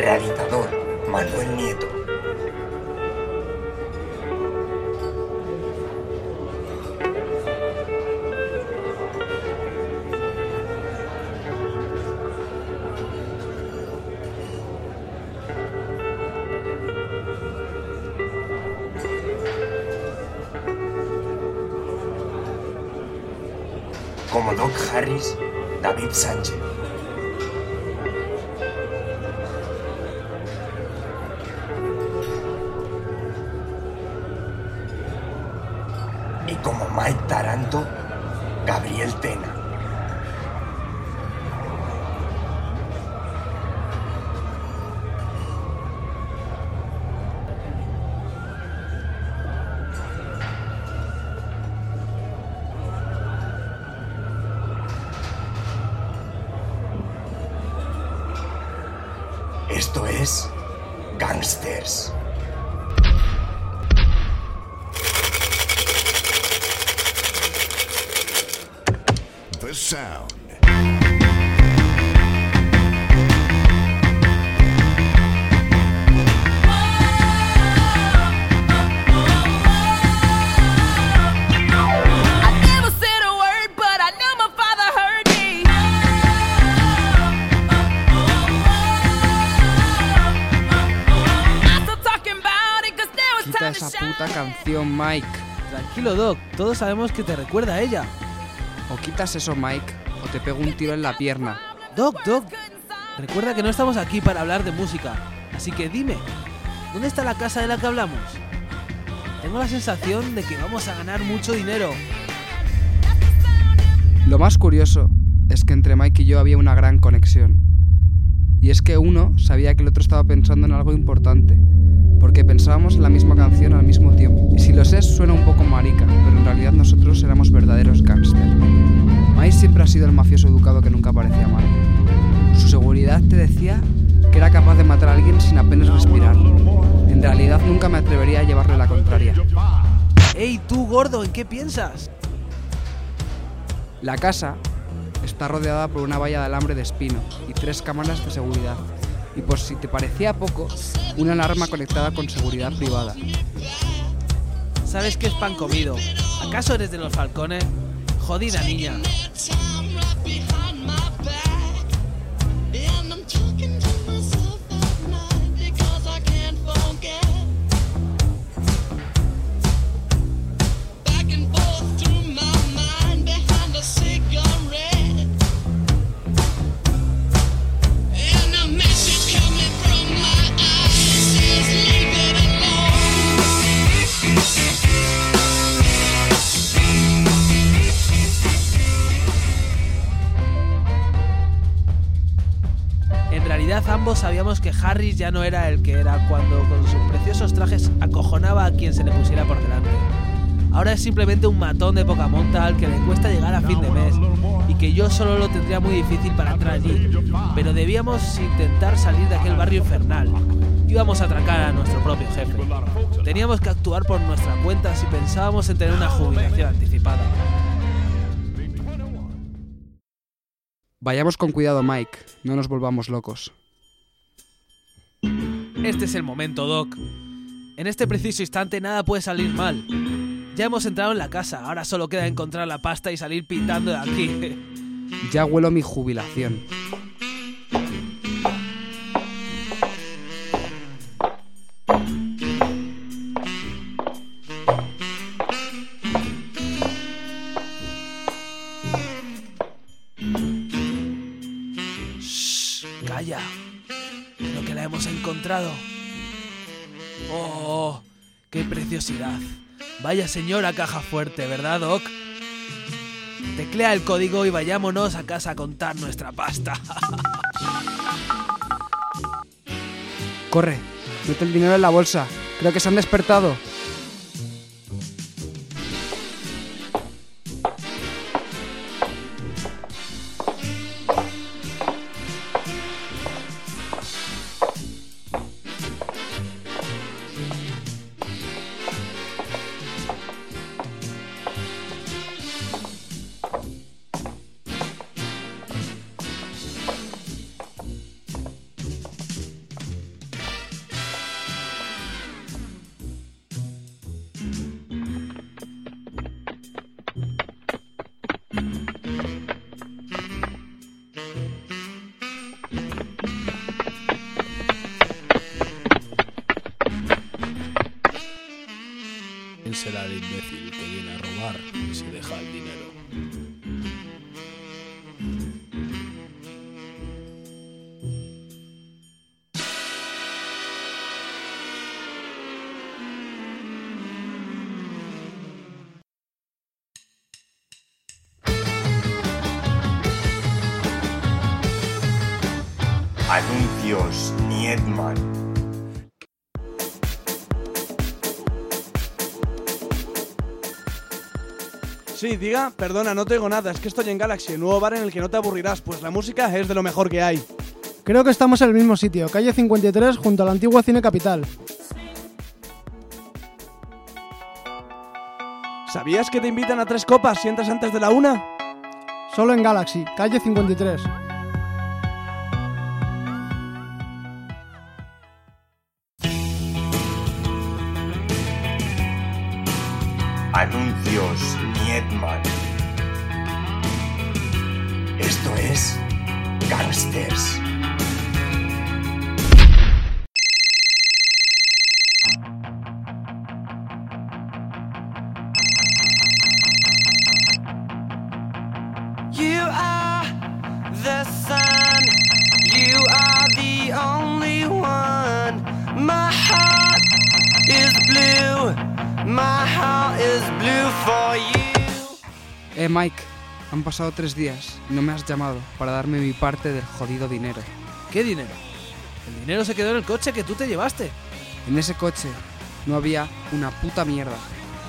Realizador Manuel Nieto. Como Doc Harris, David Sánchez. Como Mike Taranto, Gabriel Tena. Esto es Gangsters. Quita time esa puta canción, Mike. Tranquilo, Doc, todos sabemos que te recuerda a ella. O quitas eso, Mike, o te pego un tiro en la pierna. Doc, Doc, recuerda que no estamos aquí para hablar de música. Así que dime, ¿dónde está la casa de la que hablamos? Tengo la sensación de que vamos a ganar mucho dinero. Lo más curioso es que entre Mike y yo había una gran conexión. Y es que uno sabía que el otro estaba pensando en algo importante, porque pensábamos en la misma canción al mismo tiempo. Siempre ha sido el mafioso educado que nunca parecía mal. Su seguridad te decía que era capaz de matar a alguien sin apenas respirar. En realidad nunca me atrevería a llevarle la contraria. ¡Ey, tú, gordo! ¿En qué piensas? La casa está rodeada por una valla de alambre de espino y tres cámaras de seguridad. Y por si te parecía poco, una alarma conectada con seguridad privada. ¿Sabes qué es pan comido? ¿Acaso eres de los falcones? Jodida niña. Realidad ambos sabíamos que Harris ya no era el que era cuando con sus preciosos trajes acojonaba a quien se le pusiera por delante. Ahora es simplemente un matón de poca monta al que le cuesta llegar a fin de mes y que yo solo lo tendría muy difícil para entrar allí. Pero debíamos intentar salir de aquel barrio infernal. Íbamos a atracar a nuestro propio jefe. Teníamos que actuar por nuestra cuenta si pensábamos en tener una jubilación Vayamos con cuidado, Mike, no nos volvamos locos. Este es el momento, Doc. En este preciso instante nada puede salir mal. Ya hemos entrado en la casa, ahora solo queda encontrar la pasta y salir pitando de aquí. Ya huelo mi jubilación. Qué preciosidad. Vaya señora caja fuerte, ¿verdad, Doc? Teclea el código y vayámonos a casa a contar nuestra pasta. Corre, mete el dinero en la bolsa. Creo que se han despertado. Si deja el dinero. Anuncios Niedman. Sí, diga, perdona, no te oigo nada, es que estoy en Galaxy, el nuevo bar en el que no te aburrirás, pues la música es de lo mejor que hay. Creo que estamos en el mismo sitio, calle 53, junto al antiguo Cine Capital. ¿Sabías que te invitan a tres copas si entras antes de la una? Solo en Galaxy, calle 53. Anuncios Niedman. Esto es Gangsters. Mike, han pasado tres días y no me has llamado para darme mi parte del jodido dinero. ¿Qué dinero? El dinero se quedó en el coche que tú te llevaste. En ese coche no había una puta mierda.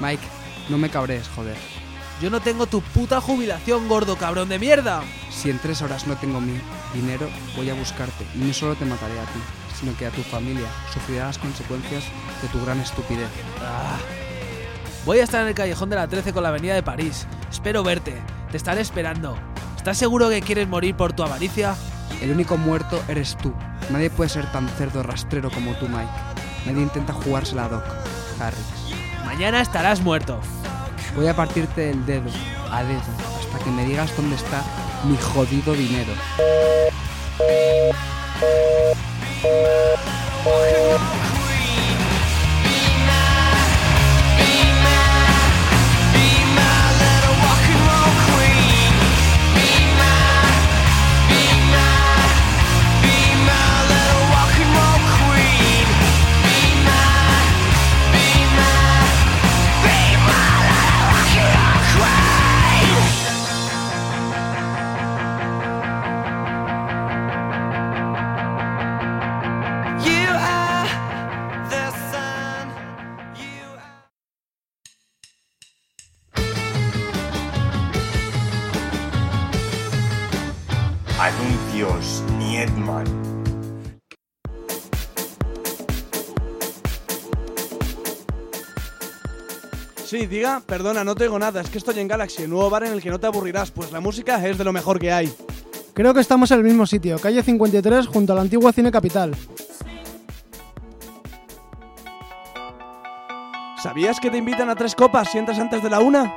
Mike, no me cabrees, joder. Yo no tengo tu puta jubilación, gordo cabrón de mierda. Si en tres horas no tengo mi dinero, voy a buscarte y no solo te mataré a ti, sino que a tu familia sufrirá las consecuencias de tu gran estupidez. Ah. Voy a estar en el callejón de la 13 con la avenida de París. Espero verte. Te estaré esperando. ¿Estás seguro que quieres morir por tu avaricia? El único muerto eres tú. Nadie puede ser tan cerdo rastrero como tú, Mike. Nadie intenta jugársela a Doc, Harris. Mañana estarás muerto. Voy a partirte el dedo, a dedo, hasta que me digas dónde está mi jodido dinero. Sí, diga, perdona, no te oigo nada, es que estoy en Galaxy, el nuevo bar en el que no te aburrirás, pues la música es de lo mejor que hay. Creo que estamos en el mismo sitio, calle 53, junto al antiguo Cine Capital. ¿Sabías que te invitan a tres copas si entras antes de la una?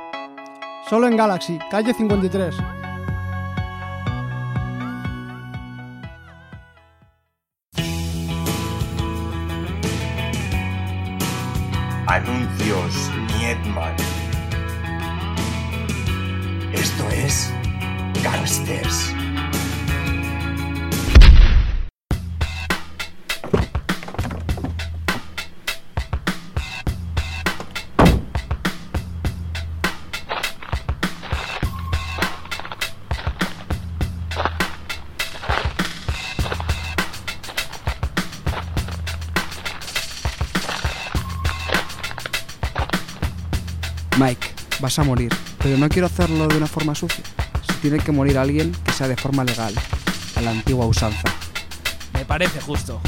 Solo en Galaxy, calle 53. Anuncios Esto es Gangsters. Mike, vas a morir, pero no quiero hacerlo de una forma sucia. Si tiene que morir alguien, que sea de forma legal, a la antigua usanza. Me parece justo.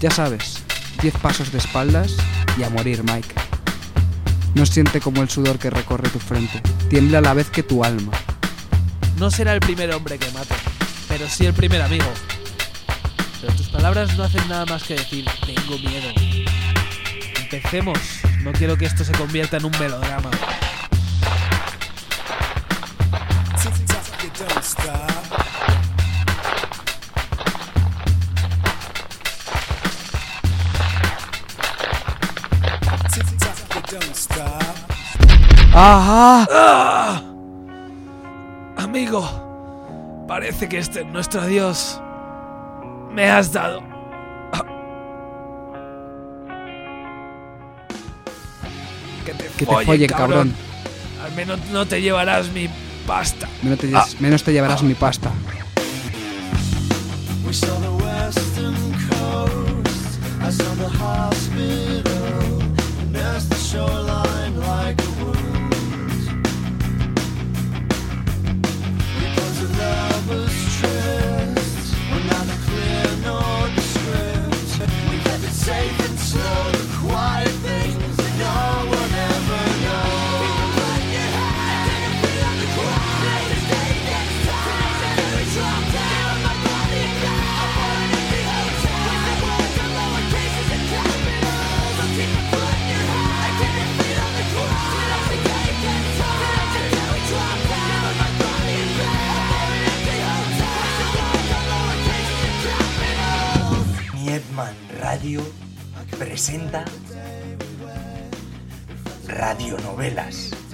Ya sabes, 10 pasos de espaldas y a morir, Mike. No siente como el sudor que recorre tu frente, tiembla a la vez que tu alma. No será el primer hombre que mate, pero sí el primer amigo. Pero tus palabras no hacen nada más que decir, tengo miedo. Empecemos. No quiero que esto se convierta en un melodrama. ¡Ah! ¡Ah! Amigo, parece que este es nuestro adiós. Me has dado. Que te, Que te follen, cabrón. Al menos no te llevarás mi pasta. Menos te, lle- menos te llevarás mi pasta. We saw the western coast. I saw the hospital. Radio presenta radionovelas.